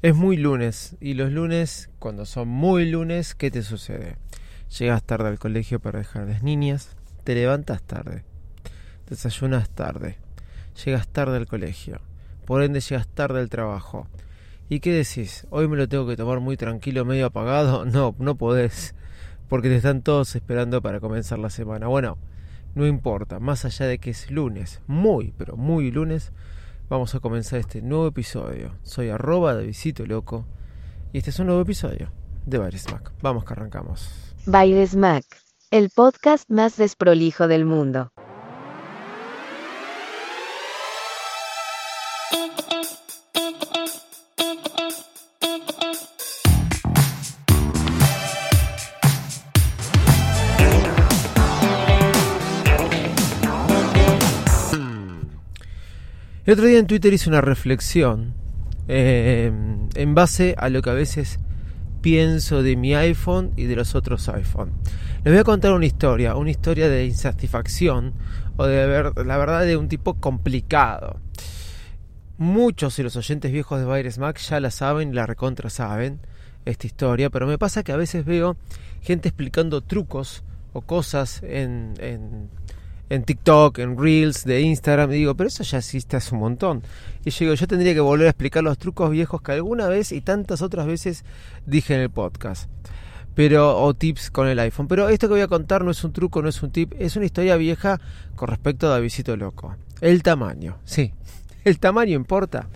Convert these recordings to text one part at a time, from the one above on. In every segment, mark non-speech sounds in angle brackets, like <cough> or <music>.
Es muy lunes y los lunes, cuando son muy lunes, ¿qué te sucede? Llegas tarde al colegio para dejar a las niñas, te levantas tarde, desayunas tarde, llegas tarde al colegio, por ende llegas tarde al trabajo. ¿Y qué decís? ¿Hoy me lo tengo que tomar muy tranquilo, medio apagado? <laughs> No, no podés, porque te están todos esperando para comenzar la semana. Bueno, no importa, más allá de que es lunes, muy, pero muy lunes, vamos a comenzar este nuevo episodio. Soy arroba de Visito Loco y este es un nuevo episodio de Baires Mac. Vamos que arrancamos. Baires Mac, el podcast más desprolijo del mundo. El otro día en Twitter hice una reflexión eh, en base a lo que a veces pienso de mi iPhone y de los otros iPhone. Les voy a contar una historia, una historia de insatisfacción o de ver, la verdad de un tipo complicado. Muchos de los oyentes viejos de Virus Mac ya la saben la recontra saben esta historia, pero me pasa que a veces veo gente explicando trucos o cosas en en TikTok, en Reels, de Instagram, y digo, pero eso ya existe hace un montón. Y yo digo, yo tendría que volver a explicar los trucos viejos que alguna vez y tantas otras veces dije en el podcast. Pero, o tips con el iPhone. Pero esto que voy a contar no es un truco, no es un tip, es una historia vieja con respecto a Davidito Loco. El tamaño, sí. <laughs> El tamaño importa.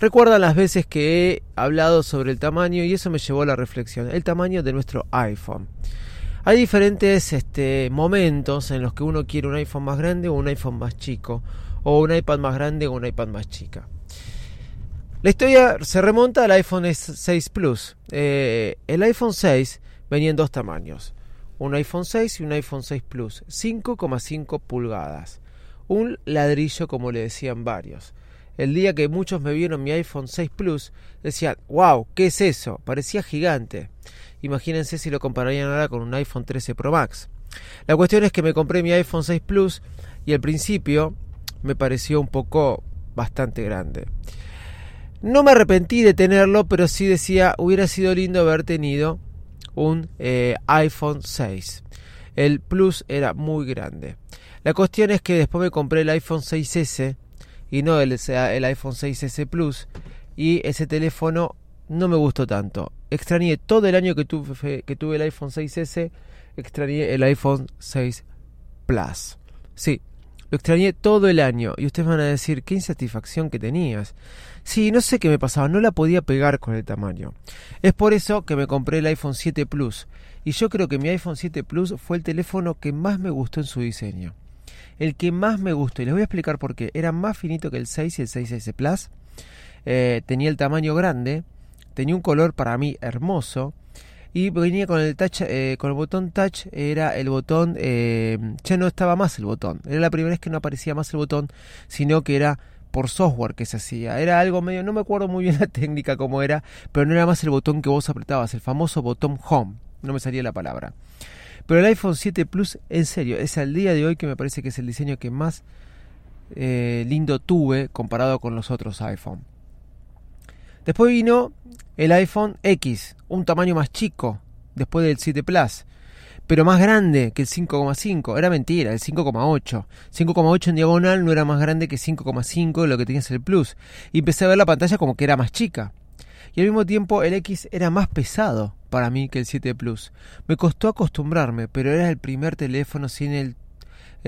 Recuerdan las veces que he hablado sobre el tamaño y eso me llevó a la reflexión. El tamaño de nuestro iPhone. Hay diferentes este, momentos en los que uno quiere un iPhone más grande o un iPhone más chico, o un iPad más grande o un iPad más chica. La historia se remonta al iPhone 6 Plus. Eh, el iPhone 6 venía en dos tamaños, un iPhone 6 y un iPhone 6 Plus, 5,5 pulgadas, un ladrillo como le decían varios. El día que muchos me vieron mi iPhone 6 Plus, decían, wow, ¿qué es eso? Parecía gigante. Imagínense si lo compararían ahora con un iPhone 13 Pro Max. La cuestión es que me compré mi iPhone 6 Plus y al principio me pareció un poco bastante grande. No me arrepentí de tenerlo, pero sí decía, hubiera sido lindo haber tenido un eh, iPhone 6. El Plus era muy grande. La cuestión es que después me compré el iPhone 6S y no el, el iPhone 6S Plus y ese teléfono no me gustó tanto. Extrañé todo el año que tuve, que tuve el iPhone 6S, extrañé el iPhone 6 Plus. Sí, lo extrañé todo el año. Y ustedes van a decir, qué insatisfacción que tenías. Sí, no sé qué me pasaba, no la podía pegar con el tamaño. Es por eso que me compré el iPhone 7 Plus. Y yo creo que mi iPhone 7 Plus fue el teléfono que más me gustó en su diseño. El que más me gustó, y les voy a explicar por qué. Era más finito que el 6 y el 6S Plus. Eh, tenía el tamaño grande tenía un color para mí hermoso y venía con el touch eh, con el botón touch era el botón eh, ya no estaba más el botón era la primera vez que no aparecía más el botón sino que era por software que se hacía era algo medio no me acuerdo muy bien la <laughs> técnica cómo era pero no era más el botón que vos apretabas el famoso botón home no me salía la palabra pero el iPhone 7 Plus en serio es al día de hoy que me parece que es el diseño que más eh, lindo tuve comparado con los otros iPhone Después vino el iPhone X, un tamaño más chico, después del 7 Plus, pero más grande que el 5,5. Era mentira, el 5,8. 5,8 en diagonal no era más grande que 5,5 lo que tenías el Plus. Y empecé a ver la pantalla como que era más chica. Y al mismo tiempo el X era más pesado para mí que el 7 Plus. Me costó acostumbrarme, pero era el primer teléfono sin el,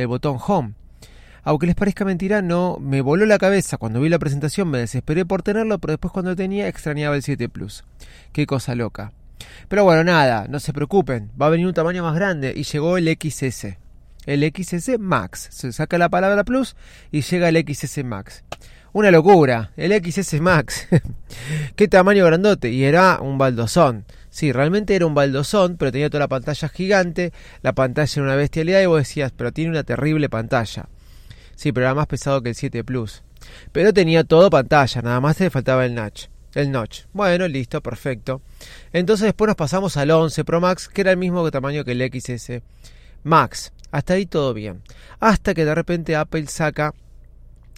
botón Home. Aunque les parezca mentira, no me voló la cabeza cuando vi la presentación, me desesperé por tenerlo, pero después cuando tenía extrañaba el 7 Plus. Qué cosa loca. Pero bueno, nada, no se preocupen, va a venir un tamaño más grande y llegó el XS. El XS Max. Se saca la palabra Plus y llega el XS Max. Una locura, el XS Max. <laughs> Qué tamaño grandote. Y era un baldosón. Sí, realmente era un baldosón, pero tenía toda la pantalla gigante. La pantalla era una bestialidad y vos decías, pero tiene una terrible pantalla. Sí, pero era más pesado que el 7 Plus. Pero tenía todo pantalla, nada más le faltaba el notch. El notch. Bueno, listo, perfecto. Entonces después nos pasamos al 11 Pro Max, que era el mismo tamaño que el XS Max. Hasta ahí todo bien. Hasta que de repente Apple saca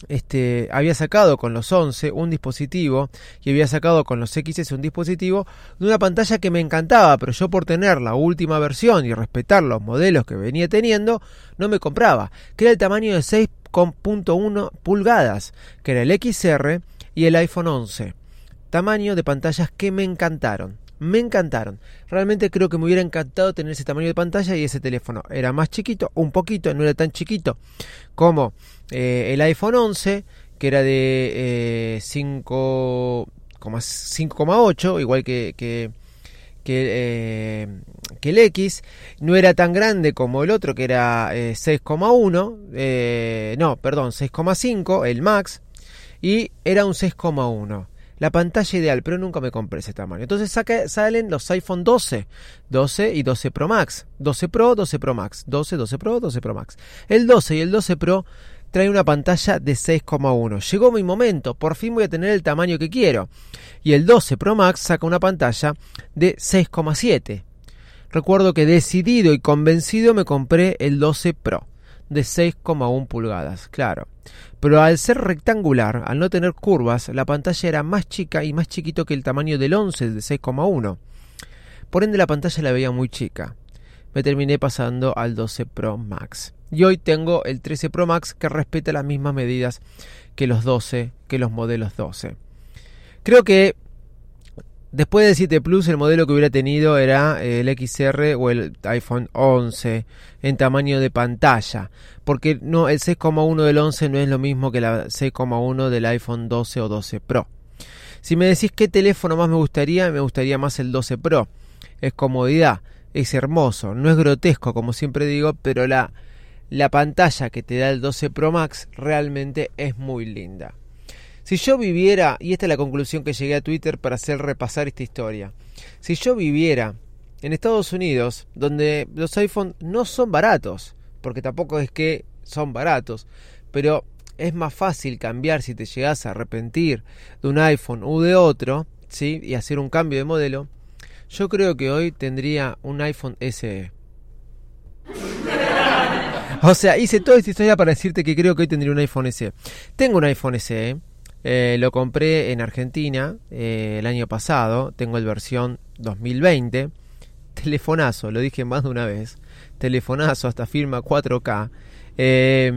este, había sacado con los 11 un dispositivo y había sacado con los XS un dispositivo de una pantalla que me encantaba, pero yo por tener la última versión y respetar los modelos que venía teniendo, no me compraba, que era el tamaño de 6.1 pulgadas, que era el XR y el iPhone 11. Tamaño de pantallas que me encantaron me encantaron. Realmente creo que me hubiera encantado tener ese tamaño de pantalla y ese teléfono. Era más chiquito, un poquito, no era tan chiquito como eh, el iPhone 11, que era de 5,8, eh, igual que, eh, que, el X. No era tan grande como el otro, que era 6,1. no, perdón, 6,5, el Max. Y era un 6,1 la pantalla ideal, pero nunca me compré ese tamaño. Entonces salen los iPhone 12, 12 y 12 Pro Max, 12 Pro, 12 Pro Max, 12, 12 Pro, 12 Pro Max. El 12 y el 12 Pro traen una pantalla de 6,1. Llegó mi momento, por fin voy a tener el tamaño que quiero. Y el 12 Pro Max saca una pantalla de 6,7. Recuerdo que decidido y convencido me compré el 12 Pro de 6,1 pulgadas, claro. Pero al ser rectangular, al no tener curvas, la pantalla era más chica y más chiquito que el tamaño del 11 de 6,1. Por ende la pantalla la veía muy chica. Me terminé pasando al 12 Pro Max. Y hoy tengo el 13 Pro Max que respeta las mismas medidas que los 12, que los modelos 12. Creo que Después del 7 Plus, el modelo que hubiera tenido era el XR o el iPhone 11 en tamaño de pantalla. Porque no, el 6,1 del 11 no es lo mismo que la 6,1 del iPhone 12 o 12 Pro. Si me decís qué teléfono más me gustaría, me gustaría más el 12 Pro. Es comodidad, es hermoso, no es grotesco como siempre digo, pero la, la pantalla que te da el 12 Pro Max realmente es muy linda. Si yo viviera, y esta es la conclusión que llegué a Twitter para hacer repasar esta historia, si yo viviera en Estados Unidos, donde los iPhones no son baratos, porque tampoco es que son baratos, pero es más fácil cambiar si te llegas a arrepentir de un iPhone u de otro, ¿sí? y hacer un cambio de modelo, yo creo que hoy tendría un iPhone SE. <laughs> O sea, hice toda esta historia para decirte que creo que hoy tendría un iPhone SE. Tengo un iPhone SE, eh, lo compré en Argentina eh, el año pasado, tengo el versión 2020. Telefonazo, lo dije más de una vez. Telefonazo hasta firma 4K. Eh,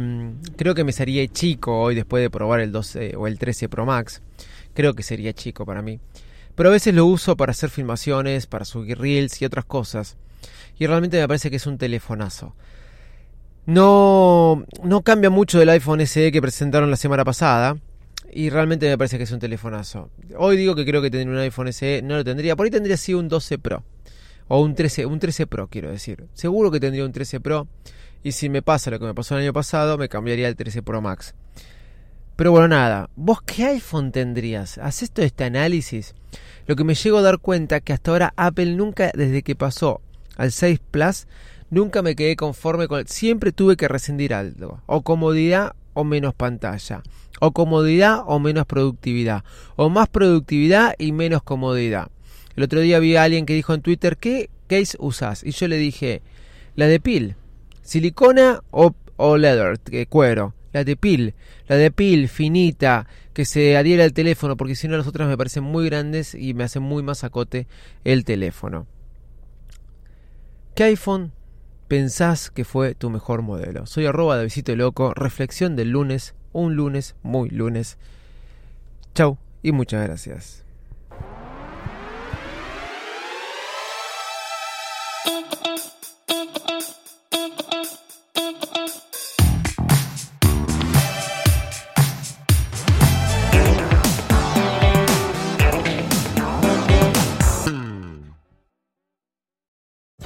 creo que me sería chico hoy después de probar el 12 o el 13 Pro Max. Creo que sería chico para mí. Pero a veces lo uso para hacer filmaciones, para subir reels y otras cosas. Y realmente me parece que es un telefonazo. No, no cambia mucho del iPhone SE que presentaron la semana pasada y realmente me parece que es un telefonazo. Hoy digo que creo que tendría un iPhone SE, no lo tendría. Por ahí tendría así un 12 Pro. O un 13, un 13 Pro, quiero decir. Seguro que tendría un 13 Pro. Y si me pasa lo que me pasó el año pasado, me cambiaría el 13 Pro Max. Pero bueno, nada. ¿Vos qué iPhone tendrías? ¿Haces todo este análisis? Lo que me llego a dar cuenta que hasta ahora Apple nunca, desde que pasó al 6 Plus, nunca me quedé conforme con... Siempre tuve que rescindir algo. O comodidad o menos pantalla, o comodidad o menos productividad, o más productividad y menos comodidad. El otro día vi a alguien que dijo en Twitter, ¿qué case usas? Y yo le dije, la de pil, silicona o, o leather, cuero, la de pil, la de pil finita, que se adhiera al teléfono, porque si no las otras me parecen muy grandes y me hacen muy más acote el teléfono. ¿Qué iPhone pensás que fue tu mejor modelo. Soy arroba de Visito Loco, reflexión del lunes, un lunes muy lunes. Chau y muchas gracias.